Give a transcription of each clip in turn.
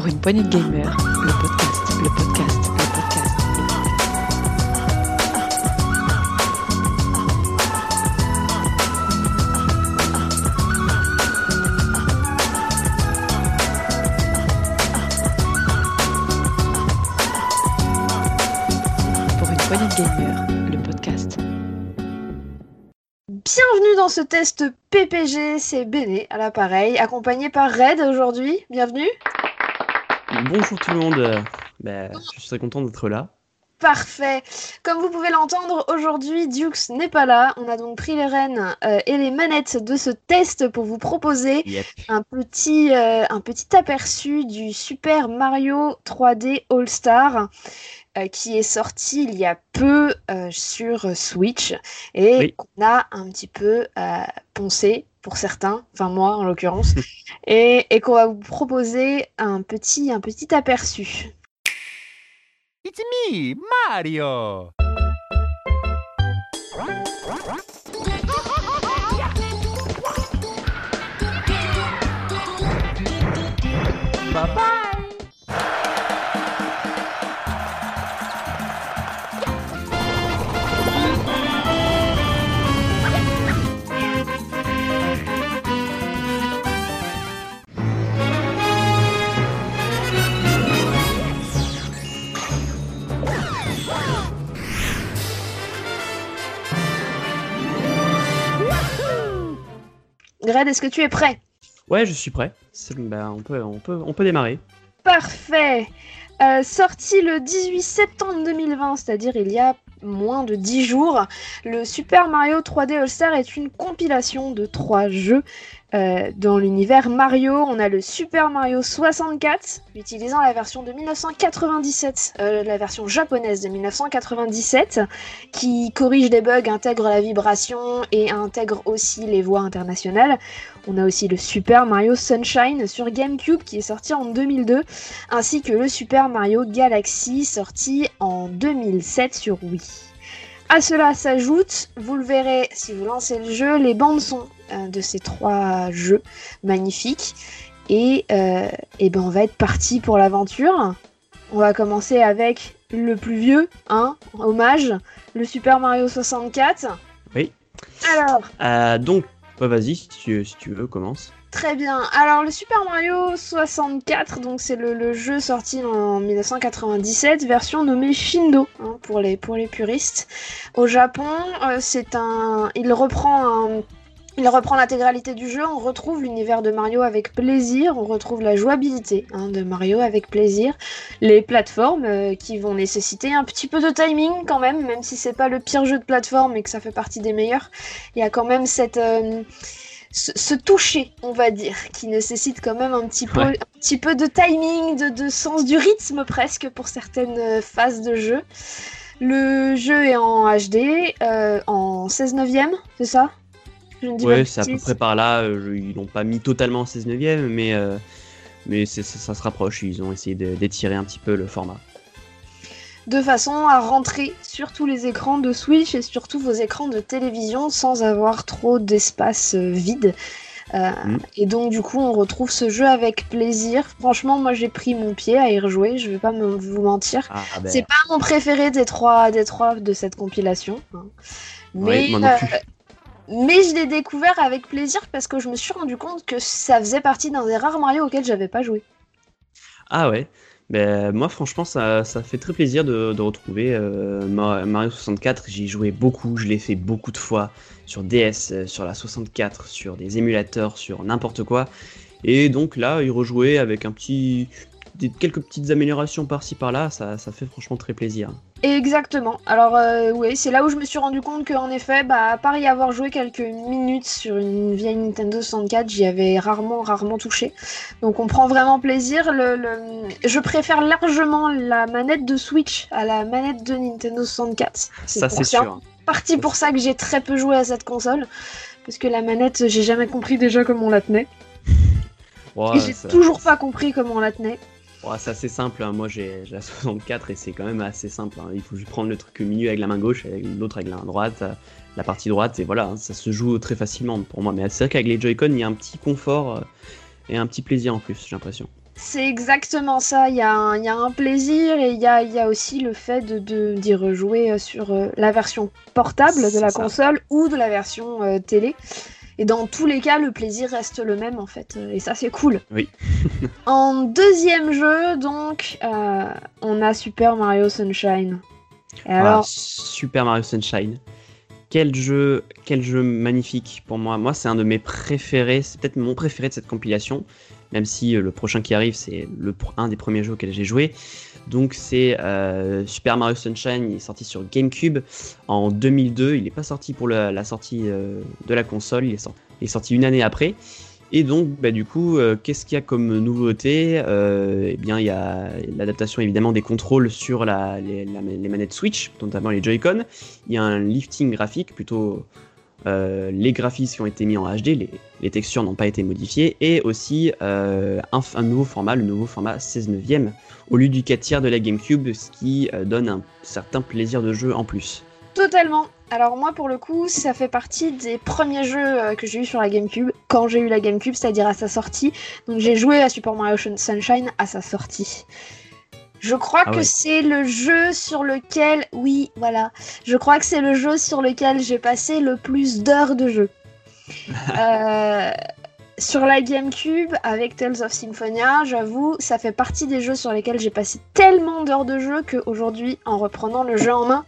Pour une poignée de gamers, le podcast, le podcast, le podcast. Pour une poignée de gamers, le podcast. Bienvenue dans ce test PPG, c'est Béné à l'appareil, accompagné par Red aujourd'hui. Bienvenue. Bonjour tout le monde, bah, je suis très content d'être là. Parfait. Comme vous pouvez l'entendre, aujourd'hui Dukes n'est pas là. On a donc pris les rênes euh, et les manettes de ce test pour vous proposer Yep. un petit, euh, un petit aperçu du Super Mario 3D All-Star euh, qui est sorti il y a peu sur Switch et Oui. qu'on a un petit peu poncé pour certains, enfin moi en l'occurrence, et, et qu'on va vous proposer un petit, un petit aperçu. It's me, Mario! Est-ce que tu es prêt? Ouais, je suis prêt. Bah, on, peut, on, peut, on peut démarrer. Parfait. Euh, sorti le 18 septembre 2020, c'est-à-dire il y a moins de 10 jours, le Super Mario 3D All-Star est une compilation de trois jeux euh, dans l'univers Mario. On a le Super Mario 64, utilisant la version de 1997, euh, la version japonaise de 1997, qui corrige des bugs, intègre la vibration et intègre aussi les voix internationales. On a aussi le Super Mario Sunshine sur GameCube qui est sorti en 2002 ainsi que le Super Mario Galaxy sorti en 2007 sur Wii. À cela s'ajoute, vous le verrez si vous lancez le jeu, les bandes son euh, de ces trois jeux magnifiques. Et, euh, eh ben on va être parti pour l'aventure. On va commencer avec le plus vieux, hein, hommage, le Super Mario 64. Oui. Alors, Euh, donc, ouais, vas-y, si tu, si tu veux, commence. Très bien. Alors le Super Mario 64, donc c'est le, jeu sorti en 1997, version nommée Shindo hein, pour les pour les puristes. Au Japon, euh, c'est un, il reprend il reprend l'intégralité du jeu, on retrouve l'univers de Mario avec plaisir, on retrouve la jouabilité hein, de Mario avec plaisir, les plateformes euh, qui vont nécessiter un petit peu de timing quand même, même si c'est pas le pire jeu de plateforme et que ça fait partie des meilleurs, il y a quand même cette euh, ce, ce toucher, on va dire, qui nécessite quand même un petit peu, Ouais. un petit peu de timing, de, de sens du rythme presque pour certaines euh, phases de jeu. Le jeu est en HD, euh, en 16 neuvième, c'est ça? Je ne dis pas de Ouais, c'est à peu près par là. euh, ils l'ont pas mis totalement en 16 neuvième, mais, euh, mais ça, ça se rapproche. Ils ont essayé d'étirer un petit peu le format. De façon à rentrer sur tous les écrans de Switch et sur tous vos écrans de télévision sans avoir trop d'espace euh, vide. Euh, Mm. Et donc du coup on retrouve ce jeu avec plaisir. Franchement moi j'ai pris mon pied à y rejouer, je vais pas me- vous mentir. Ah, ben, C'est pas mon préféré des trois, des trois de cette compilation. hein. Mais, Ouais, moi non euh, mais je l'ai découvert avec plaisir parce que je me suis rendu compte que ça faisait partie d'un des rares Mario auxquels j'avais pas joué. Ah ouais. Ben, moi, franchement, ça, ça fait très plaisir de, retrouver euh, Ma- Mario 64. J'y ai joué beaucoup, je l'ai fait beaucoup de fois sur DS, euh, sur la 64, sur des émulateurs, sur n'importe quoi. Et donc là, y rejouer avec un petit, des, quelques petites améliorations par-ci par-là, ça, ça fait franchement très plaisir. Exactement. Alors euh, oui, c'est là où je me suis rendu compte qu'en effet, bah, à part y avoir joué quelques minutes sur une vieille Nintendo 64, j'y avais rarement, rarement touché. Donc on prend vraiment plaisir. Le, le- Je préfère largement la manette de Switch à la manette de Nintendo 64. Ça, c'est sûr. partie pour ça que j'ai très peu joué à cette console. Parce que la manette, j'ai jamais compris déjà comment on la tenait. J'ai toujours pas compris comment on la tenait. C'est assez simple. hein. Moi, j'ai la 64 et c'est quand même assez simple. hein. Il faut juste prendre le truc au milieu avec la main gauche et l'autre avec la main droite. euh, La partie droite, et voilà, hein, ça se joue très facilement pour moi. Mais c'est vrai qu'avec les Joy-Con, il y a un petit confort euh, et un petit plaisir en plus, j'ai l'impression. C'est exactement ça. Il y, a un, il y a un plaisir et il y a, il y a aussi le fait de- de d'y rejouer euh, sur la version portable de la ça. console ou de la version euh, télé. Et dans tous les cas, le plaisir reste le même en fait. euh, Et ça, c'est cool. Oui. en deuxième jeu, donc, euh, on a Super Mario Sunshine. Et Voilà, alors, Super Mario Sunshine. Quel jeu, quel jeu magnifique pour moi. Moi, c'est un de mes préférés. C'est peut-être mon préféré de cette compilation. Même si euh, le prochain qui arrive, c'est un des premiers jeux auxquels j'ai joué. Donc, c'est euh, Super Mario Sunshine. Il est sorti sur GameCube en 2002. Il n'est pas sorti pour la, sortie euh, de la console. Il est, sorti, une année après. Et donc, bah, du coup, qu'est-ce qu'il y a comme nouveauté Eh bien, il y a l'adaptation évidemment des contrôles sur les, les manettes Switch, notamment les Joy-Con. Il y a un lifting graphique, plutôt euh, les graphismes qui ont été mis en HD, les, textures n'ont pas été modifiées, et aussi euh, un, nouveau format, le nouveau format 16 neuvième, au lieu du 4 tiers de la GameCube, ce qui euh, donne un certain plaisir de jeu en plus. Totalement. Alors moi pour le coup, ça fait partie des premiers jeux que j'ai eu sur la GameCube quand j'ai eu la GameCube, c'est-à-dire à sa sortie. Donc j'ai joué à Super Mario Sunshine à sa sortie. Je crois Ah que ouais. c'est le jeu sur lequel, oui, voilà, je crois que c'est le jeu sur lequel j'ai passé le plus d'heures de jeu. Euh, sur la GameCube, avec Tales of Symphonia, j'avoue, ça fait partie des jeux sur lesquels j'ai passé tellement d'heures de jeu qu'aujourd'hui, en reprenant le jeu en main,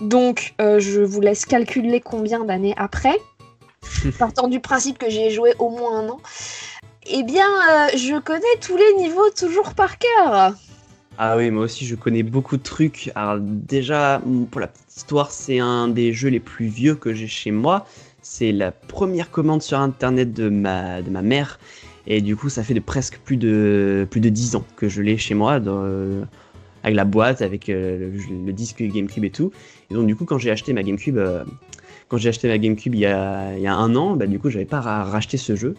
donc euh, je vous laisse calculer combien d'années après, partant du principe que j'ai joué au moins un an, eh bien, euh, je connais tous les niveaux toujours par cœur. Ah oui, moi aussi je connais beaucoup de trucs. Alors déjà, pour la petite histoire, c'est un des jeux les plus vieux que j'ai chez moi. C'est la première commande sur internet de ma, mère. Et du coup, ça fait de presque plus de, plus de 10 ans que je l'ai chez moi, euh, avec la boîte, avec euh, le, disque GameCube et tout. Et donc du coup, quand j'ai acheté ma GameCube, euh, quand j'ai acheté ma GameCube il y a, un an, bah, du coup, j'avais pas ra- racheté ce jeu.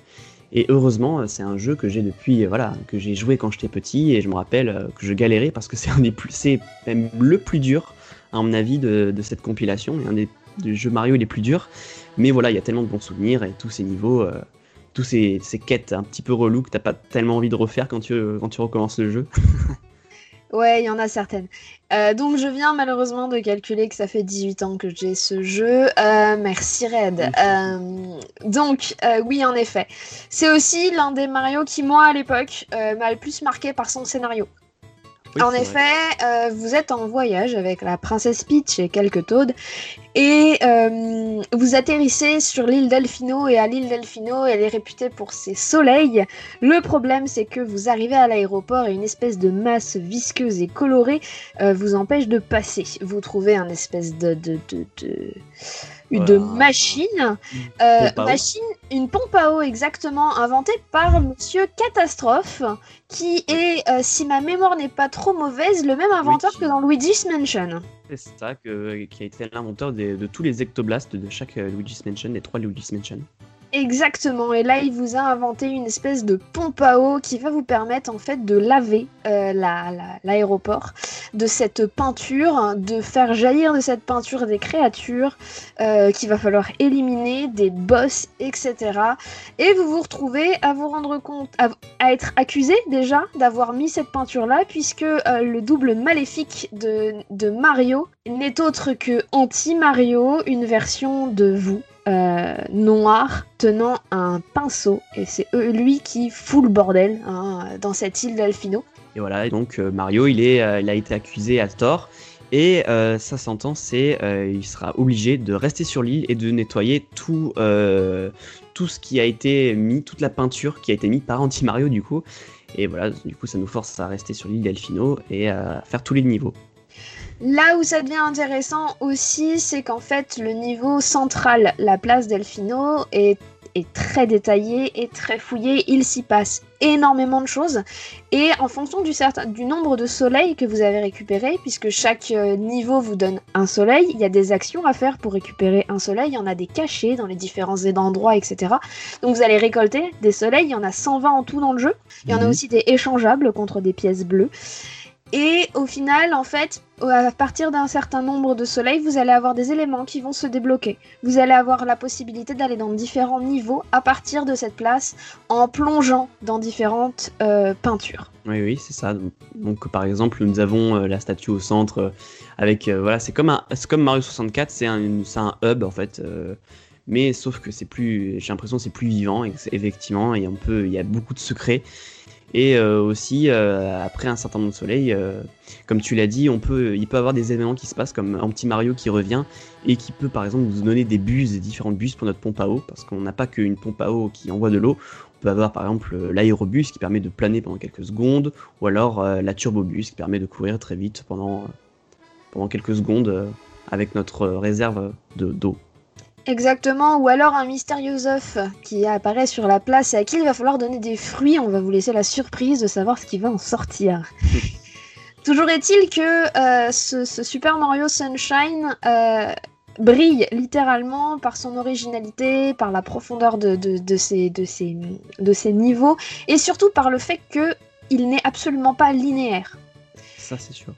Et heureusement, c'est un jeu que j'ai depuis, euh, voilà, que j'ai joué quand j'étais petit, et je me rappelle euh, que je galérais parce que c'est un des plus, c'est même le plus dur, à mon avis, de, cette compilation, et un des, jeux Mario les plus durs. Mais voilà, il y a tellement de bons souvenirs et tous ces niveaux, euh, tous ces, quêtes un petit peu relous que t'as pas tellement envie de refaire quand tu recommences le jeu. Ouais, il y en a certaines. Euh, donc je viens malheureusement de calculer que ça fait 18 ans que j'ai ce jeu. Euh, merci Red. Euh, donc oui, en effet. C'est aussi l'un des Mario qui, moi, à l'époque, m'a le plus marqué par son scénario. Oui, en effet, euh, vous êtes en voyage avec la princesse Peach et quelques Toads, et euh, vous atterrissez sur l'île Delfino, et à l'île Delfino, elle est réputée pour ses soleils. Le problème, c'est que vous arrivez à l'aéroport et une espèce de masse visqueuse et colorée euh, vous empêche de passer. Vous trouvez un espèce de... de, de, de... de Voilà. machine, euh, machine, une pompe à eau exactement, inventée par Monsieur Catastrophe, qui est, euh, si ma mémoire n'est pas trop mauvaise, le même inventeur que dans Luigi's Mansion. C'est ça que, qui a été l'inventeur de tous les ectoblasts de chaque euh, Luigi's Mansion, des trois Luigi's Mansion. Exactement, et là il vous a inventé une espèce de pompe à eau qui va vous permettre en fait de laver euh, la- la- l'aéroport de cette peinture, de faire jaillir de cette peinture des créatures euh, qu'il va falloir éliminer, des boss, etc. Et vous vous retrouvez à vous rendre compte, à, être accusé déjà d'avoir mis cette peinture là, puisque euh, le double maléfique de Mario n'est autre que Anti-Mario, une version de vous euh, noir tenant un pinceau et c'est lui qui fout le bordel hein, dans cette île d'Alfino. Et voilà, donc euh, Mario, euh, il a été accusé à tort. Et sa sentence, c'est il sera obligé de rester sur l'île et de nettoyer tout, tout ce qui a été mis, toute la peinture qui a été mise par Anti-Mario du coup. Et voilà, du coup, ça nous force à rester sur l'île d'Elfino et à faire tous les niveaux. Là où ça devient intéressant aussi, c'est qu'en fait le niveau central, la place d'Elfino, est, est très détaillé et très fouillé. Il s'y passe énormément de choses. Et en fonction du, certain, du nombre de soleils que vous avez récupéré, puisque chaque euh, niveau vous donne un soleil, il y a des actions à faire pour récupérer un soleil. Il y en a des cachés dans les différents endroits, etc. Donc vous allez récolter des soleils. Il y en a 120 en tout dans le jeu. Il y en a Mhm. aussi des échangeables contre des pièces bleues. Et au final, en fait, à partir d'un certain nombre de soleils, vous allez avoir des éléments qui vont se débloquer. Vous allez avoir la possibilité d'aller dans différents niveaux à partir de cette place en plongeant dans différentes euh, peintures. Oui, oui, c'est ça. Donc, par exemple, nous avons euh, la statue au centre euh, avec. euh, voilà, c'est comme, un- comme Mario 64, c'est un, hub en fait. euh, mais sauf que c'est plus. J'ai l'impression c'est plus vivant, et effectivement. Il y a beaucoup de secrets. Et euh, aussi, euh, après un certain nombre de soleils, euh, comme tu l'as dit, on peut, il peut avoir des événements qui se passent, comme un petit Mario qui revient et qui peut par exemple nous donner des buses, des différentes buses pour notre pompe à eau, parce qu'on n'a pas qu'une pompe à eau qui envoie de l'eau, on peut avoir par exemple l'aérobus qui permet de planer pendant quelques secondes, ou alors la turbobus qui permet de courir très vite pendant, pendant quelques secondes avec notre réserve de- d'eau. Exactement, ou alors un mystérieux œuf qui apparaît sur la place et à qui il va falloir donner des fruits. On va vous laisser la surprise de savoir ce qui va en sortir. Toujours est-il que euh, ce, ce Super Mario Sunshine euh, brille littéralement par son originalité, par la profondeur de, de, de ses, de, ses, de ses niveaux, et surtout par le fait qu'il n'est absolument pas linéaire.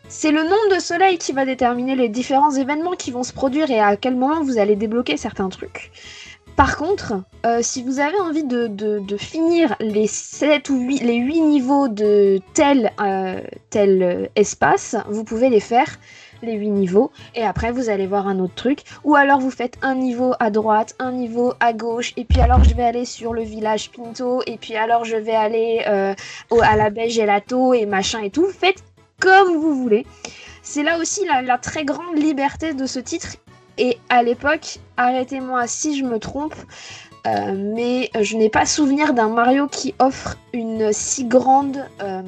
C'est le nombre de soleils qui va déterminer les différents événements qui vont se produire et à quel moment vous allez débloquer certains trucs. Par contre, euh, si vous avez envie de, finir les 7 ou 8, les 8 niveaux de tel, euh, euh, espace, vous pouvez les faire, les 8 niveaux, et après vous allez voir un autre truc. Ou alors vous faites un niveau à droite, un niveau à gauche, et puis alors je vais aller sur le village Pinto, et puis alors je vais aller au- à la baie Gelato, et machin et tout. Faites comme vous voulez. C'est là aussi la, très grande liberté de ce titre. Et à l'époque, arrêtez-moi si je me trompe, euh, mais je n'ai pas souvenir d'un Mario qui offre une si grande euh,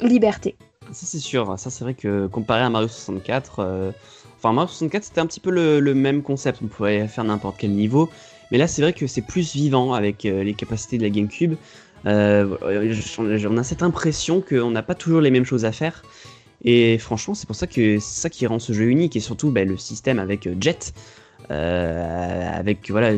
liberté. Ça c'est sûr, ça c'est vrai que comparé à Mario 64, euh, enfin Mario 64 c'était un petit peu le, le même concept, on pouvait faire n'importe quel niveau, mais là c'est vrai que c'est plus vivant avec les capacités de la GameCube. Euh, on a cette impression qu'on n'a pas toujours les mêmes choses à faire, et franchement c'est pour ça que c'est ça qui rend ce jeu unique, et surtout bah, le système avec euh, Jet, euh, avec voilà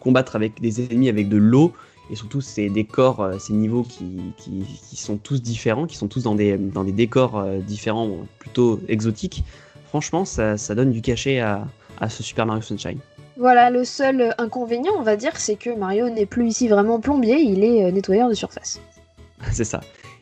combattre avec des ennemis avec de l'eau, et surtout ces décors, euh, ces niveaux qui, sont tous différents, qui sont tous dans des, décors euh, différents, plutôt exotiques. Franchement, ça, ça donne du cachet à, à ce Super Mario Sunshine. Voilà, le seul inconvénient, on va dire, c'est que Mario n'est plus ici vraiment plombier, il est euh, nettoyeur de surface. c'est ça.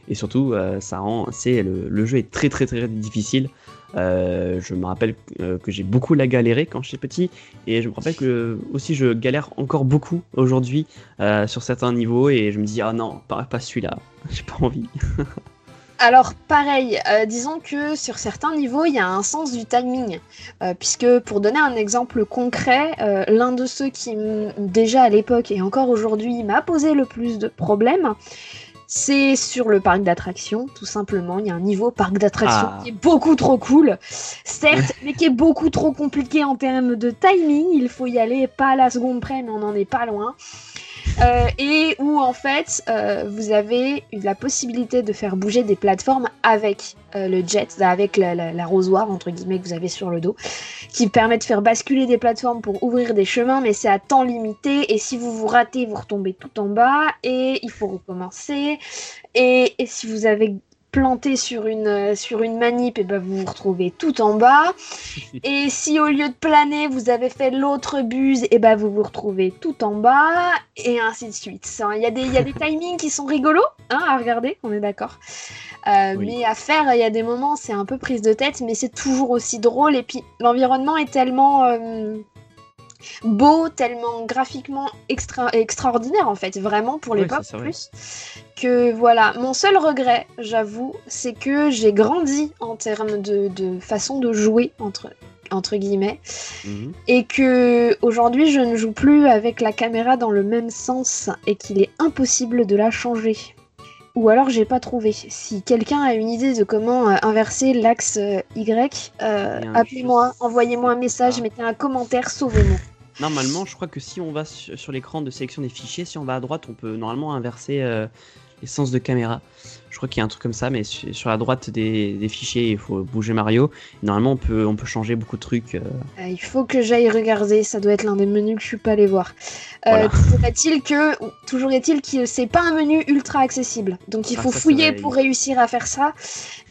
Et surtout, euh, ça rend, c'est le, jeu est très très très difficile. Euh, je me rappelle euh, que j'ai beaucoup la galéré quand j'étais petit, et je me rappelle que aussi je galère encore beaucoup aujourd'hui euh, sur certains niveaux, et je me dis ah non, pas celui-là, j'ai pas envie. Alors pareil, euh, disons que sur certains niveaux, il y a un sens du timing. Euh, puisque pour donner un exemple concret, euh, l'un de ceux qui, déjà à l'époque et encore aujourd'hui, m'a posé le plus de problèmes, c'est sur le parc d'attractions, tout simplement. Il y a un niveau parc d'attractions Ah. qui est beaucoup trop cool, certes, mais qui est beaucoup trop compliqué en termes de timing. Il faut y aller pas à la seconde près, mais on n'en est pas loin. Euh, et où en fait euh, vous avez la possibilité de faire bouger des plateformes avec euh, le jet, avec la- la- l'arrosoir entre guillemets que vous avez sur le dos, qui permet de faire basculer des plateformes pour ouvrir des chemins, mais c'est à temps limité et si vous vous ratez, vous retombez tout en bas et il faut recommencer. Et si vous avez planté sur une, sur une manip, et ben vous vous retrouvez tout en bas. Et si au lieu de planer, vous avez fait l'autre buse, et ben vous vous retrouvez tout en bas, et ainsi de suite. Ça, Il y, a des- il y a des timings qui sont rigolos hein, à regarder, on est d'accord. Euh, Oui. Mais à faire, il y a des moments, c'est un peu prise de tête, mais c'est toujours aussi drôle. Et puis l'environnement est tellement euh, beau, tellement graphiquement extra extraordinaire en fait, vraiment pour l'époque plus. Que voilà, mon seul regret, j'avoue, c'est que j'ai grandi en termes de, de façon de jouer entre entre guillemets Mhm. et que aujourd'hui je ne joue plus avec la caméra dans le même sens et qu'il est impossible de la changer. Ou alors j'ai pas trouvé. Si quelqu'un a une idée de comment euh, inverser l'axe euh, Y, euh, appelez-moi, envoyez-moi un message, Ah. mettez un commentaire, sauvez-moi. Normalement, je crois que si on va sur, sur l'écran de sélection des fichiers, si on va à droite, on peut normalement inverser euh, les sens de caméra. Je crois qu'il y a un truc comme ça, mais su- sur la droite des, des fichiers, il faut bouger Mario. Normalement, on peut, on peut changer beaucoup de trucs. euh, Euh, il faut que j'aille regarder, ça doit être l'un des menus que je suis pas allé voir. Euh, Voilà. Est-il que, toujours est-il que c'est pas un menu ultra accessible, donc il Ah, faut ça, fouiller pour réussir à faire ça.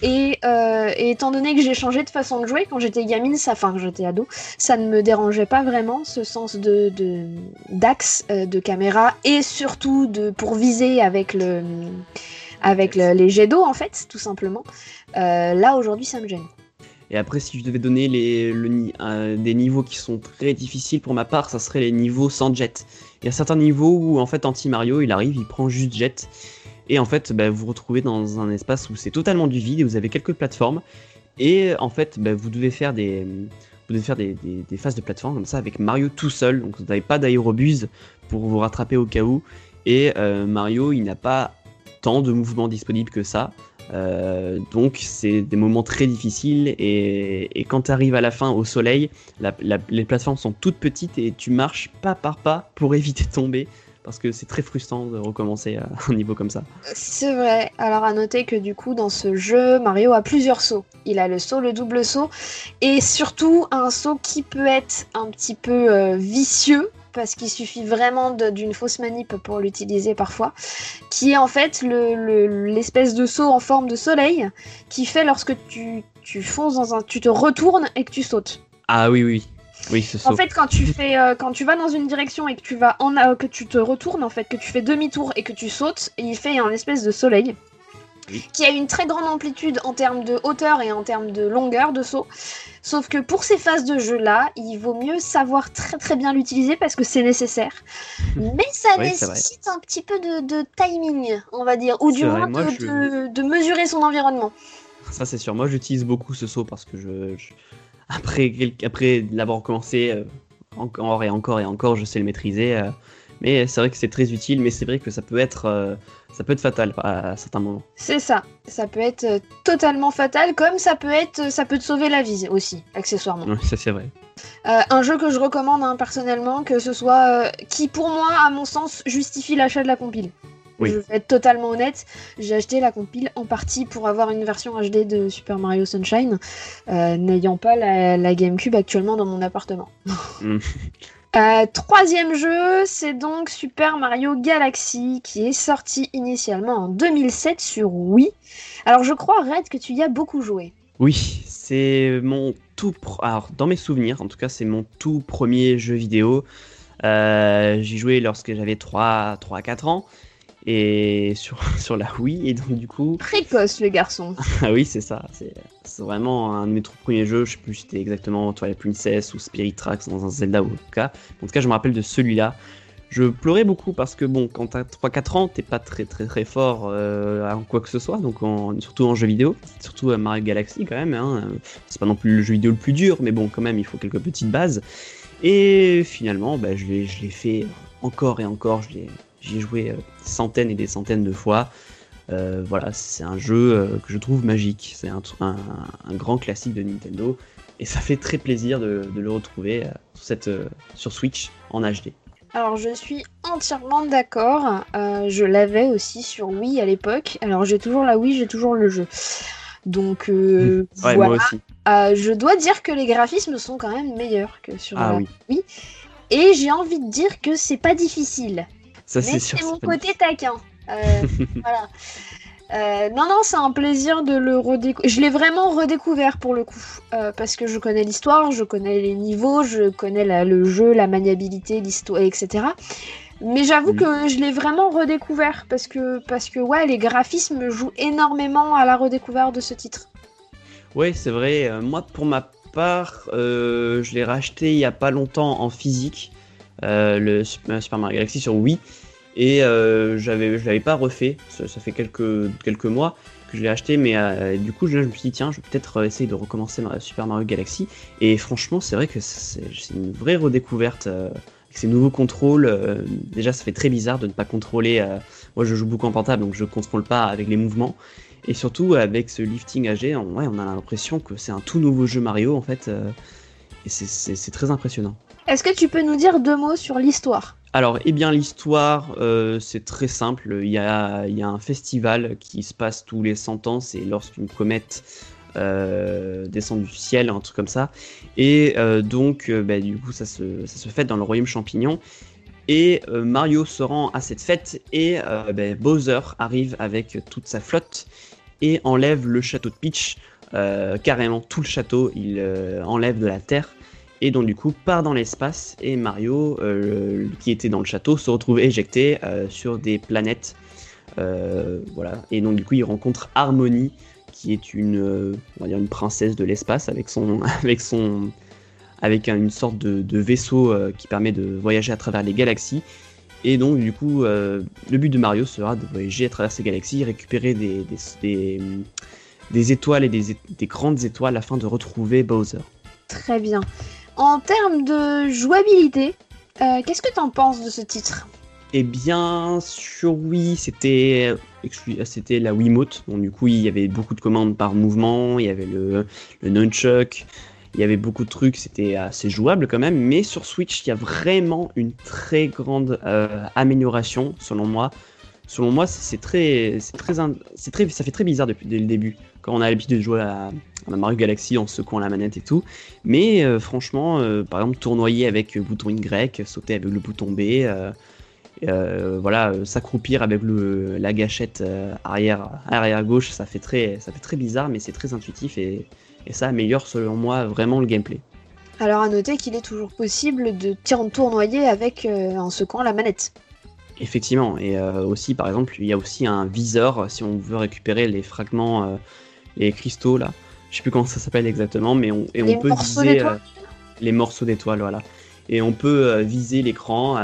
Et, et étant donné que j'ai changé de façon de jouer quand j'étais gamine, ça, enfin j'étais ado, ça ne me dérangeait pas vraiment ce sens de de- d'axe euh, de caméra et surtout de pour viser avec le avec le- les jets d'eau en fait, tout simplement. Euh, là aujourd'hui, ça me gêne. Et après, si je devais donner les, le euh, des niveaux qui sont très difficiles pour ma part, ça serait les niveaux sans jet. Il y a certains niveaux où en fait Anti Mario, il arrive, il prend juste jet. Et en fait, bah, vous vous retrouvez dans un espace où c'est totalement du vide et vous avez quelques plateformes. Et en fait, bah, vous devez faire des, vous devez faire des, des- des phases de plateforme comme ça avec Mario tout seul. Donc vous n'avez pas d'aérobuse pour vous rattraper au cas où. Et euh, Mario, il n'a pas tant de mouvements disponibles que ça. Euh, donc c'est des moments très difficiles et, quand tu arrives à la fin au soleil, les plateformes sont toutes petites et tu marches pas par pas pour éviter de tomber parce que c'est très frustrant de recommencer à un niveau comme ça. C'est vrai. Alors à noter que du coup dans ce jeu, Mario a plusieurs sauts. Il a le saut, le double saut, et surtout un saut qui peut être un petit peu euh, vicieux parce qu'il suffit vraiment d'une fausse manip pour l'utiliser parfois, qui est en fait le- le- l'espèce de saut en forme de soleil qui fait lorsque tu, tu fonces dans un, tu te retournes et que tu sautes. Ah oui oui oui ce saut. En fait, quand tu fais, euh, quand tu vas dans une direction et que tu vas en, euh, que tu te retournes en fait, que tu fais demi-tour et que tu sautes, il fait un espèce de soleil Oui. qui a une très grande amplitude en termes de hauteur et en termes de longueur de saut. Sauf que pour ces phases de jeu là, il vaut mieux savoir très très bien l'utiliser parce que c'est nécessaire. Mais ça Oui, nécessite un petit peu de, de timing, on va dire, ou du moins moi, de, je- de- de mesurer son environnement. Ça c'est sûr. Moi j'utilise beaucoup ce saut parce que je, je- après après l'avoir commencé euh, encore et encore et encore, je sais le maîtriser. euh, mais c'est vrai que c'est très utile, mais c'est vrai que ça peut être euh, ça peut être fatal à, à certains moments. C'est ça. Ça peut être euh, totalement fatal, comme ça peut être, ça peut te sauver la vie aussi, accessoirement. Ouais, ça c'est vrai. Euh, un jeu que je recommande hein, personnellement, que ce soit euh, qui pour moi, à mon sens, justifie l'achat de la compile. Oui. Je vais être totalement honnête, j'ai acheté la compile en partie pour avoir une version HD de Super Mario Sunshine, euh, n'ayant pas la, la GameCube actuellement dans mon appartement. Euh, troisième jeu, c'est donc Super Mario Galaxy qui est sorti initialement en 2007 sur Wii. Alors je crois Red que tu y as beaucoup joué. Oui, c'est mon tout. Alors, dans mes souvenirs, en tout cas, c'est mon tout premier jeu vidéo. Euh, J'y joué lorsque j'avais 3, 3 à 4 ans. Et sur, sur la Wii. Et donc, du coup. Précoce le garçon. Ah oui, c'est ça. C'est vraiment un de mes tout premiers jeux. Je sais plus si c'était exactement Twilight Princess ou Spirit Tracks dans un Zelda ou tout cas. En tout cas, je me rappelle de celui-là. Je pleurais beaucoup parce que bon, quand t'as 3-4 ans, t'es pas très très très fort euh, en quoi que ce soit, donc en- surtout en jeu vidéo, surtout à Mario Galaxy quand même. Hein. Euh, C'est pas non plus le jeu vidéo le plus dur, mais bon, quand même, il faut quelques petites bases. Et finalement, bah, je l'ai fait encore et encore. J'y ai joué euh, centaines et des centaines de fois. Euh, voilà, c'est un jeu euh, que je trouve magique. C'est un, un- un grand classique de Nintendo. Et ça fait très plaisir de, de le retrouver euh, sur, cette, sur Switch en HD. Alors je suis entièrement d'accord. Euh, je l'avais aussi sur Wii à l'époque. Alors j'ai toujours la Wii, j'ai toujours le jeu. Donc euh, Ouais, voilà. moi aussi. Euh, je dois dire que les graphismes sont quand même meilleurs que sur Ah la oui, Wii. Et j'ai envie de dire que c'est pas difficile. ça Mais c'est sûr. c'est mon côté taquin. Euh, voilà. Euh, non, non, c'est un plaisir de le redécouvrir. Je l'ai vraiment redécouvert pour le coup. Euh, parce que je connais l'histoire, je connais les niveaux, je connais la- le jeu, la maniabilité, l'histoire, etc. Mais j'avoue Mhm. que je l'ai vraiment redécouvert parce que, parce que ouais, les graphismes jouent énormément à la redécouverte de ce titre. Ouais, c'est vrai. moi, pour ma part, euh, je l'ai racheté il y a pas longtemps en physique, le Super Mario Galaxy sur Wii, et euh, j'avais, je l'avais pas refait. Ça, fait quelques quelques mois que je l'ai acheté, mais euh, du coup, je, me suis dit tiens, je vais peut-être essayer de recommencer Super Mario Galaxy. Et franchement, c'est vrai que c'est, une vraie redécouverte. euh, avec ces nouveaux contrôles, euh, déjà ça fait très bizarre de ne pas contrôler. euh, moi je joue beaucoup en portable donc je contrôle pas avec les mouvements. Et surtout avec ce lifting AG, on, ouais, on a l'impression que c'est un tout nouveau jeu Mario en fait. euh, et c'est très impressionnant. Est-ce que tu peux nous dire deux mots sur l'histoire? Alors, eh bien, l'histoire, euh, c'est très simple. Il y, a, un festival qui se passe tous les 100 ans. C'est lorsqu'une comète euh, descend du ciel, un truc comme ça. Et euh, donc, bah, du coup, ça se, ça se fête dans le royaume champignon. Et Mario se rend à cette fête et bah, Bowser arrive avec toute sa flotte et enlève le château de Peach, carrément tout le château, il enlève de la terre et donc du coup part dans l'espace et Mario, euh, qui était dans le château, se retrouve éjecté euh, sur des planètes. Euh, voilà, et donc du coup il rencontre Harmony, qui est une, princesse de l'espace avec son, avec une sorte de, vaisseau qui permet de voyager à travers les galaxies. Et donc, du coup, le but de Mario sera de voyager à travers ces galaxies, récupérer des, étoiles et des grandes étoiles afin de retrouver Bowser. Très bien. En termes de jouabilité, euh, qu'est-ce que t'en penses de ce titre? Eh bien, sur Wii, c'était la Wiimote. Donc, du coup, il y avait beaucoup de commandes par mouvement, il y avait le, le nunchuck, il y avait beaucoup de trucs, c'était assez jouable quand même. Mais sur Switch, il y a vraiment une très grande euh, amélioration, selon moi. Selon moi, c'est très, c'est très, très, ça fait très bizarre depuis dès le début, quand on a l'habitude de jouer à, à Mario Galaxy en secouant la manette et tout. Mais euh, franchement, euh, par exemple, tournoyer avec le bouton Y, sauter avec le bouton B. euh, voilà, s'accroupir avec la gâchette arrière, arrière gauche, ça fait très, ça fait très bizarre, mais c'est très intuitif et, et ça améliore selon moi vraiment le gameplay. Alors à noter qu'il est toujours possible de tournoyer avec en secouant la manette. Effectivement, et euh, aussi par exemple, il y a aussi un viseur si on veut récupérer les fragments, euh, les cristaux là. Je sais plus comment ça s'appelle exactement, mais on, et Les on peut viser euh, les morceaux d'étoiles, voilà. Et on peut viser l'écran.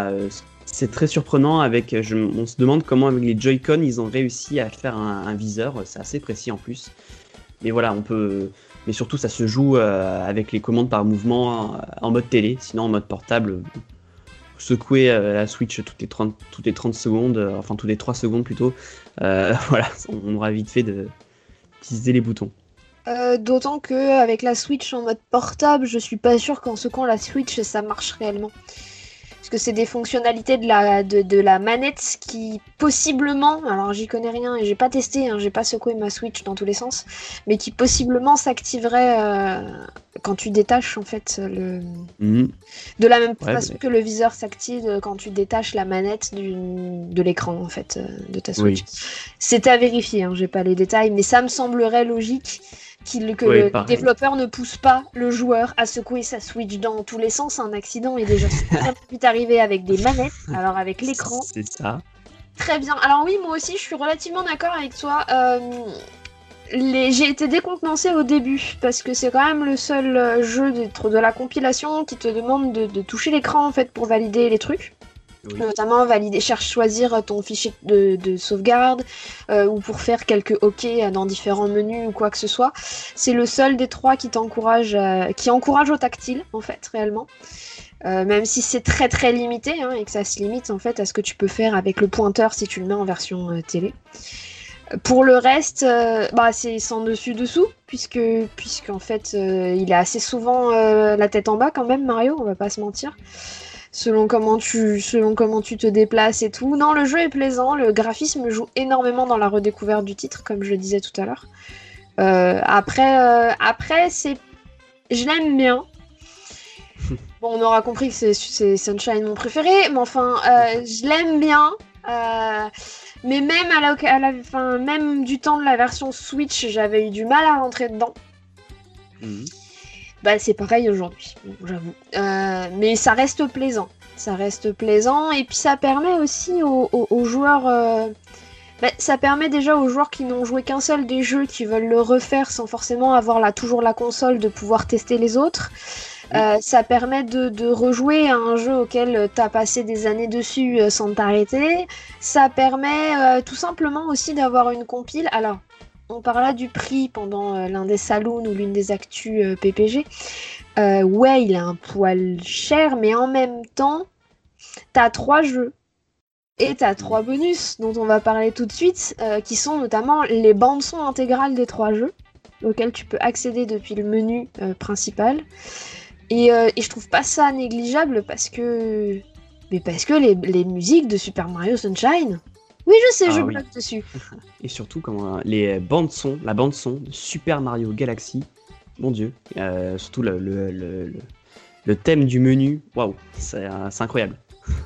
c'est très surprenant avec. Je, on se demande comment avec les Joy-Con ils ont réussi à faire un, un viseur. C'est assez précis en plus. Mais voilà, on peut. Mais surtout, ça se joue avec les commandes par mouvement en mode télé. Sinon, en mode portable, secouer euh, la Switch toutes les 30, toutes les 30 secondes, euh, enfin toutes les 3 secondes plutôt. Euh, voilà, on aura vite fait de utiliser les boutons. D'autant que avec la Switch en mode portable, je suis pas sûre qu'en secouant la Switch ça marche réellement. Que c'est des fonctionnalités de la, de, de la manette qui possiblement, alors j'y connais rien et j'ai pas testé, hein, j'ai pas secoué ma Switch dans tous les sens, mais qui possiblement s'activerait euh, quand tu détaches en fait le, Mhm. de la même Ouais, façon que le viseur s'active quand tu détaches la manette du- de l'écran en fait euh, de ta Oui. Switch. C'est à vérifier, hein, j'ai pas les détails, mais ça me semblerait logique que Oui, le développeur ne pousse pas le joueur à secouer sa Switch dans tous les sens. Un accident est déjà super vite arrivé avec des manettes, alors avec l'écran. C'est ça. Très bien. Alors oui, moi aussi, je suis relativement d'accord avec toi. Euh, les... J'ai été décontenancée au début parce que c'est quand même le seul euh, jeu de, de la compilation qui te demande de, de toucher l'écran en fait pour valider les trucs. Notamment valider, cherche choisir ton fichier de, de sauvegarde euh, ou pour faire quelques OK dans différents menus ou quoi que ce soit. C'est le seul des trois qui t'encourage, euh, qui encourage au tactile en fait réellement. Euh, même si c'est très très limité hein, et que ça se limite en fait à ce que tu peux faire avec le pointeur si tu le mets en version télé. Pour le reste, bah, c'est sans dessus dessous puisque puisqu'en fait il est assez souvent la tête en bas quand même Mario, on va pas se mentir. Selon comment tu selon comment tu te déplaces et tout. Non, le jeu est plaisant, le graphisme joue énormément dans la redécouverte du titre comme je le disais tout à l'heure. Euh, après euh, après c'est je l'aime bien. Bon, on aura compris que c'est- Sunshine mon préféré, mais enfin, euh, je l'aime bien. mais même à la, à la fin, même du temps de la version Switch, j'avais eu du mal à rentrer dedans. Mhm. Bah, c'est pareil aujourd'hui, j'avoue. Euh, mais ça reste plaisant. Ça reste plaisant. Et puis ça permet aussi aux, aux- aux joueurs. euh, bah, ça permet déjà aux joueurs qui n'ont joué qu'un seul des jeux, qui veulent le refaire sans forcément avoir la, toujours la console, de pouvoir tester les autres. Euh, ça permet de, de rejouer à un jeu auquel tu as passé des années dessus sans t'arrêter. Ça permet euh, tout simplement aussi d'avoir une compile. Alors, on parla du prix pendant euh, l'un des saloons ou l'une des actus euh, PPG. Euh, ouais, il est un poil cher, mais en même temps, t'as trois jeux. Et t'as trois bonus dont on va parler tout de suite, qui sont notamment les bandes son intégrales des trois jeux, auxquelles tu peux accéder depuis le menu principal. Et, je trouve pas ça négligeable parce que Mais parce que les musiques de Super Mario Sunshine. Oui, je sais, Ah je oui. bloque dessus. Et surtout, comment, les bandes son, la bande son de Super Mario Galaxy, mon dieu, euh, surtout le, le, le, thème du menu, waouh, c'est euh, c'est incroyable.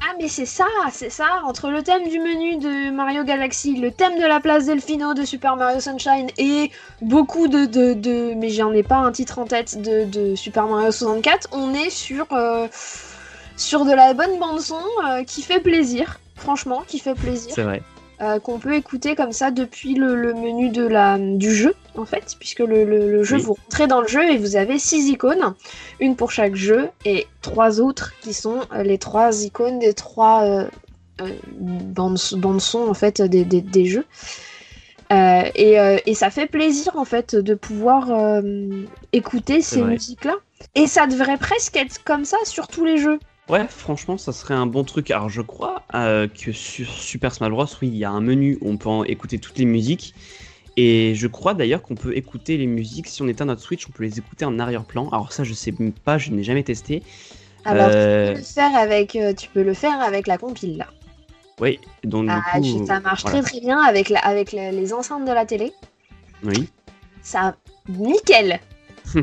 Ah, mais c'est ça, c'est ça. Entre le thème du menu de Mario Galaxy, le thème de la place Delfino de Super Mario Sunshine et beaucoup de. de, de- mais j'en ai pas un titre en tête de, de Super Mario 64, on est sur. euh, sur de la bonne bande-son euh, qui fait plaisir. Franchement, qui fait plaisir. C'est vrai. euh, qu'on peut écouter comme ça depuis le, le menu de la, du jeu, en fait, puisque le, le- le jeu, Oui. vous rentrez dans le jeu et vous avez six icônes, une pour chaque jeu, et trois autres qui sont euh, les trois icônes des trois euh, euh, bandes, bandes son, en fait, des, des, des jeux. Euh, et, et ça fait plaisir, en fait, de pouvoir écouter ces musiques-là. Et ça devrait presque être comme ça sur tous les jeux. Ouais, franchement, ça serait un bon truc. Alors, je crois euh, que sur Super Smash Bros, oui, il y a un menu où on peut en écouter toutes les musiques. Et je crois d'ailleurs qu'on peut écouter les musiques, si on éteint notre Switch, on peut les écouter en arrière-plan. Alors ça, je sais même pas, je n'ai jamais testé. Alors, Euh, tu, peux le faire avec, euh, tu peux le faire avec la compile, là. Oui, donc Ah, du coup... ça marche voilà. très très bien avec, la, avec la- les enceintes de la télé. Oui. Ça, nickel.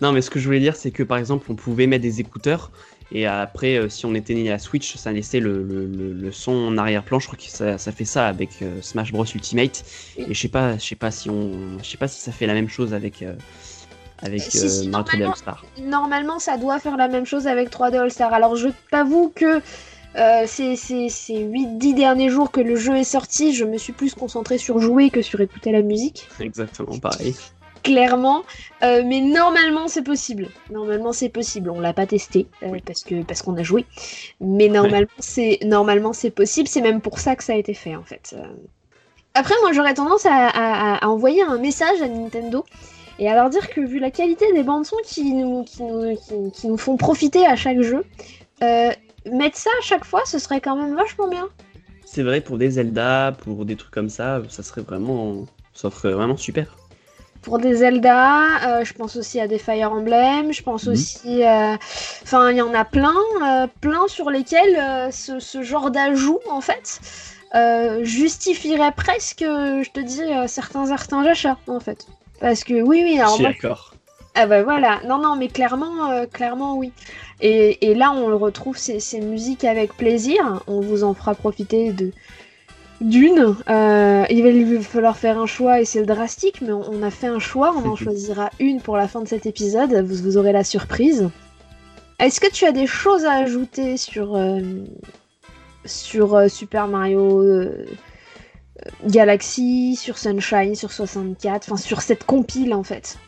non, mais ce que je voulais dire, c'est que par exemple, on pouvait mettre des écouteurs et après, euh, si on éteignait la Switch, ça laissait le, le- le- le son en arrière-plan. Je crois que ça, ça fait ça avec euh, Smash Bros Ultimate. Et je sais pas, je sais pas si on, je sais pas si ça fait la même chose avec euh, avec Si, si, Mario 3D normalement- All-Star. Normalement, ça doit faire la même chose avec 3D All-Star. Alors, je t'avoue que ces, ces, ces 8-10 derniers jours que le jeu est sorti, je me suis plus concentrée sur jouer que sur écouter la musique. Exactement pareil. Clairement. Euh, mais normalement, c'est possible. Normalement, c'est possible. On l'a pas testé euh, parce que parce qu'on a joué. Mais normalement, c'est normalement c'est possible. C'est même pour ça que ça a été fait en fait. Euh, Après, moi, j'aurais tendance à, à- à envoyer un message à Nintendo et à leur dire que vu la qualité des bandes son qui nous, qui nous, qui- qui nous font profiter à chaque jeu, mettre ça à chaque fois, ce serait quand même vachement bien. C'est vrai pour des Zelda, pour des trucs comme ça, ça serait vraiment, ça serait vraiment super. Pour des Zelda, euh, je pense aussi à des Fire Emblem, je pense Mhm. aussi... euh, Enfin, il y en a plein, euh, plein sur lesquels ce, ce genre d'ajout, en fait, justifierait presque, je te dis, certains, certains achats, en fait. Parce que oui, oui, Je alors d'accord. Ah bah voilà, non non mais clairement, clairement oui. Et, et là on le retrouve ces, ces musiques avec plaisir, on vous en fera profiter de d'une. Euh, il va lui falloir faire un choix et c'est le drastique, mais on, on a fait un choix, on en choisira une pour la fin de cet épisode, vous, vous aurez la surprise. Est-ce que tu as des choses à ajouter sur, euh, sur euh, Super Mario Galaxy, sur Sunshine, sur 64, enfin sur cette compile en fait?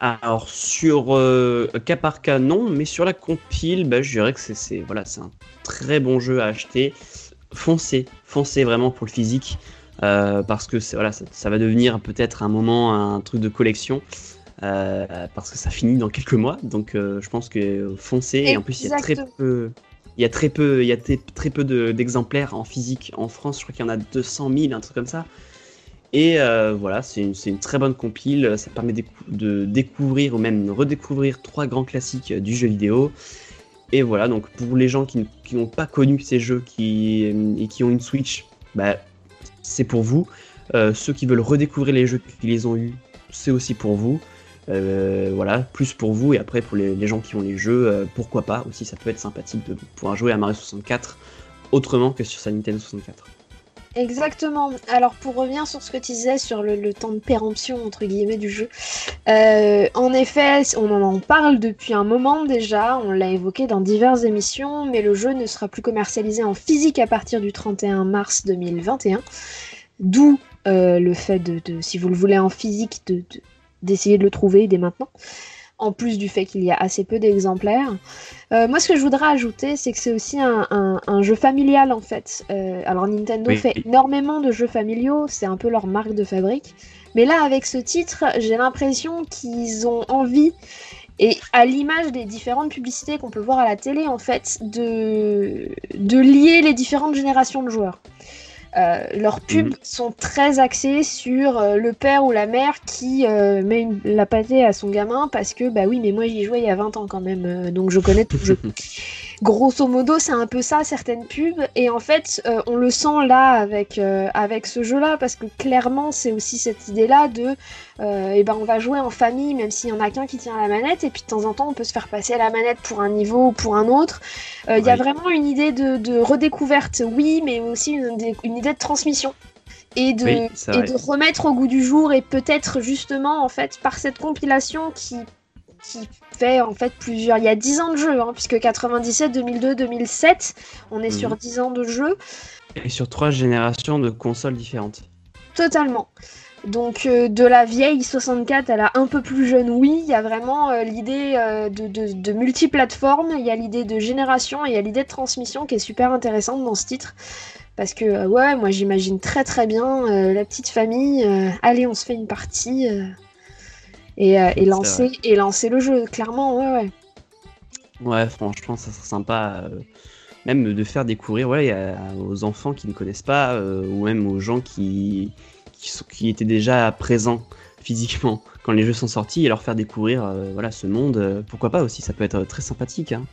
Alors sur euh, cas par cas non, mais sur la compile, bah, je dirais que c'est- voilà, c'est un très bon jeu à acheter. Foncez, foncez vraiment pour le physique, euh, parce que voilà, ça, ça va devenir peut-être un moment un truc de collection, euh, parce que ça finit dans quelques mois. Donc euh, je pense que foncez. Et en plus il y a très peu, il y a très peu, il y a très, peu de- d'exemplaires en physique en France. Je crois qu'il y en a 200 000, un truc comme ça. Et euh, voilà, c'est une, une très bonne compile. Ça permet d'écou- de découvrir ou même de redécouvrir trois grands classiques du jeu vidéo. Et voilà, donc pour les gens qui, n'ont pas connu ces jeux et qui ont une Switch, bah, c'est pour vous. Euh, ceux qui veulent redécouvrir les jeux qui les ont eus, c'est aussi pour vous. Euh, voilà, plus pour vous. Et après, pour les, gens qui ont les jeux, euh, pourquoi pas aussi, ça peut être sympathique de pouvoir jouer à Mario 64 autrement que sur sa Nintendo 64. Exactement. Alors pour revenir sur ce que tu disais sur le, temps de péremption entre guillemets du jeu, euh, en effet, on en parle depuis un moment déjà, on l'a évoqué dans diverses émissions, mais le jeu ne sera plus commercialisé en physique à partir du 31 mars 2021. D'où euh, le fait de, si vous le voulez en physique, de- de- d'essayer de le trouver dès maintenant. En plus du fait qu'il y a assez peu d'exemplaires. Euh, moi, ce que je voudrais ajouter, c'est que c'est aussi un, un- un jeu familial en fait. Euh, alors Nintendo Oui. fait énormément de jeux familiaux, c'est un peu leur marque de fabrique. Mais là, avec ce titre, j'ai l'impression qu'ils ont envie, et à l'image des différentes publicités qu'on peut voir à la télé, en fait, de, de lier les différentes générations de joueurs. Euh, leurs pubs Mhm. sont très axées sur euh, le père ou la mère qui euh, met une- la pâtée à son gamin parce que bah oui mais moi j'y jouais il y a 20 ans quand même euh, donc je connais tout le jeu. grosso modo, c'est un peu ça certaines pubs. Et en fait, euh, on le sent là avec euh, avec ce jeu-là parce que clairement, c'est aussi cette idée-là de, euh, eh ben, on va jouer en famille, même s'il y en a qu'un qui tient la manette, et puis de temps en temps, on peut se faire passer la manette pour un niveau ou pour un autre. Il y a vraiment une idée de, de redécouverte, oui, mais aussi une, une idée de transmission. Et de, Oui, et de remettre au goût du jour et peut-être justement en fait par cette compilation qui qui fait en fait plusieurs il y a 10 ans de jeu hein, puisque 97 2002 2007 on est Mhm. sur 10 ans de jeu. Et sur trois générations de consoles différentes. totalement. Donc euh, de la vieille 64 à la un peu plus jeune. Oui il y a vraiment euh, l'idée euh, de, de, de multiplateforme il y a l'idée de génération et il y a l'idée de transmission qui est super intéressante dans ce titre. Parce que ouais moi j'imagine très très bien la petite famille allez on se fait une partie et, euh, et lancer et lancer le jeu clairement ouais ouais Ouais, franchement, ça serait sympa. euh, même de faire découvrir ouais, à- aux enfants qui ne connaissent pas, euh, ou même aux gens qui, qui, sont- qui étaient déjà présents physiquement quand les jeux sont sortis, et leur faire découvrir euh, voilà, ce monde. pourquoi pas aussi, ça peut être très sympathique. Hein.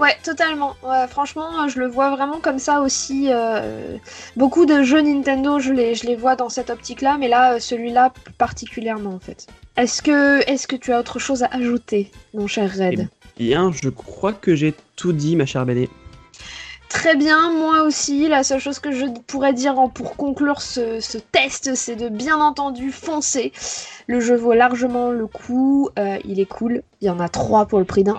Ouais, totalement. Ouais, franchement, je le vois vraiment comme ça aussi. euh, beaucoup de jeux Nintendo, je les, je les vois dans cette optique-là, mais là, euh, celui-là particulièrement en fait. Est-ce que, est que tu as autre chose à ajouter, mon cher Red? Bien, je crois que j'ai tout dit, ma chère Béné. Très bien, moi aussi. La seule chose que je pourrais dire pour conclure ce, ce test, c'est de bien entendu foncer. Le jeu vaut largement le coup. euh, il est cool. Il y en a trois pour le prix d'un.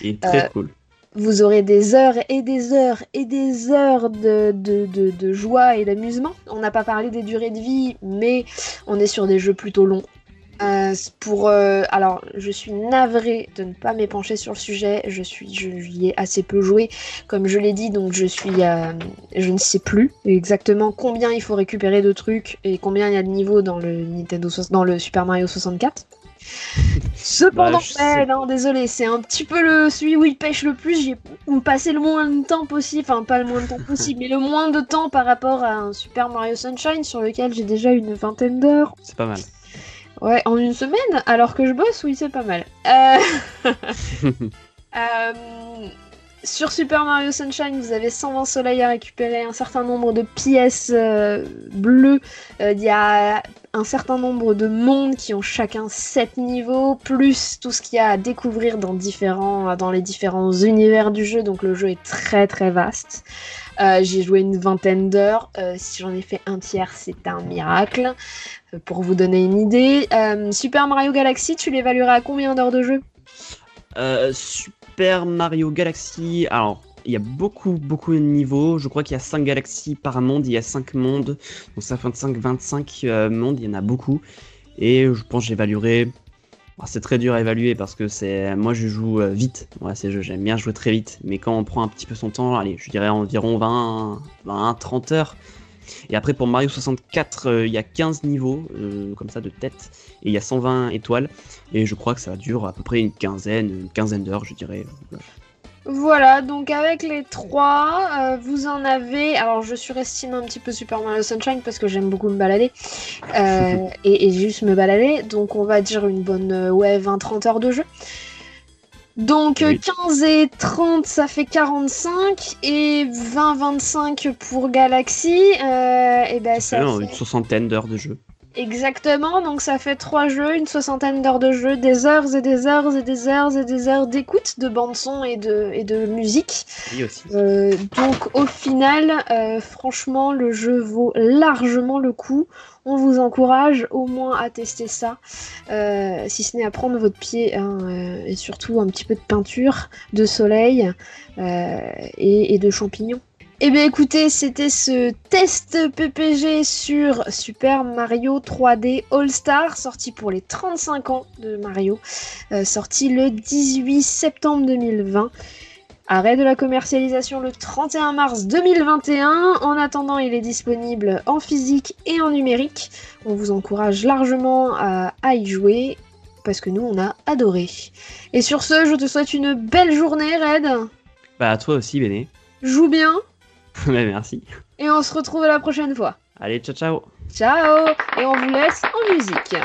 Et très Euh, cool. Vous aurez des heures et des heures et des heures de, joie et d'amusement. On n'a pas parlé des durées de vie, mais on est sur des jeux plutôt longs. Euh, pour, euh, alors, je suis navrée de ne pas m'épancher sur le sujet. Je suis, je, ai assez peu joué, comme je l'ai dit, donc je suis, euh, je ne sais plus exactement combien il faut récupérer de trucs et combien il y a de niveaux dans le Nintendo, dans le Super Mario 64. Cependant, Bah, ouais, non, désolé, c'est un petit peu le celui où il pêche le plus. J'ai passé le moins de temps possible, enfin pas le moins de temps possible, mais le moins de temps par rapport à un Super Mario Sunshine sur lequel j'ai déjà une vingtaine d'heures. C'est pas mal. Ouais, en une semaine, alors que je bosse, oui, c'est pas mal. Euh, euh, Sur Super Mario Sunshine, vous avez 120 soleils à récupérer, un certain nombre de pièces euh, bleues. Euh, Il y a un certain nombre de mondes qui ont chacun 7 niveaux, plus tout ce qu'il y a à découvrir dans, différents, dans les différents univers du jeu. Donc le jeu est très très vaste. Euh, J'ai joué une vingtaine d'heures. Si j'en ai fait un tiers, c'est un miracle. Pour vous donner une idée, Super Mario Galaxy, tu l'évaluerais à combien d'heures de jeu? Euh, Super Mario Galaxy, alors il y a beaucoup beaucoup de niveaux, je crois qu'il y a 5 galaxies par monde, il y a 5 mondes, donc ça fait 25, 25 euh, mondes, il y en a beaucoup, et je pense que j'évaluerai, c'est très dur à évaluer parce que c'est moi je joue euh, vite, ouais, ces j'aime bien jouer très vite, mais quand on prend un petit peu son temps, allez je dirais environ 20, 20 30 heures, et après pour Mario 64 euh, il y a 15 niveaux, euh, comme ça de tête, et il y a 120 étoiles, et je crois que ça dure à peu près une quinzaine, une quinzaine d'heures, je dirais. Voilà. Donc avec les trois, euh, vous en avez. Alors, je surestime un petit peu Super Mario Sunshine parce que j'aime beaucoup me balader euh, et, et juste me balader. Donc, on va dire une bonne ouais, 20-30 heures de jeu. Donc, euh, Oui. 15 et 30, ça fait 45. Et 20-25 pour Galaxy. euh, et ben, ça euh, fait- une soixantaine d'heures de jeu. Exactement, donc ça fait trois jeux, une soixantaine d'heures de jeu, des heures et des heures et des heures et des heures d'écoute de bande-son et de, et de musique. Oui aussi. Euh, donc au final, euh, franchement, le jeu vaut largement le coup. On vous encourage au moins à tester ça, euh, si ce n'est à prendre votre pied hein, et surtout un petit peu de peinture, de soleil et, et de champignons. Eh bien écoutez, c'était ce test PPG sur Super Mario 3D All Star, sorti pour les 35 ans de Mario, euh, sorti le 18 septembre 2020. Arrêt de la commercialisation le 31 mars 2021. En attendant, il est disponible en physique et en numérique. On vous encourage largement à, à y jouer parce que nous, on a adoré. Et sur ce, je te souhaite une belle journée, Red. Bah à toi aussi Béné. Joue bien Merci. et on se retrouve la prochaine fois. Allez, ciao ciao Ciao Et on vous laisse en musique.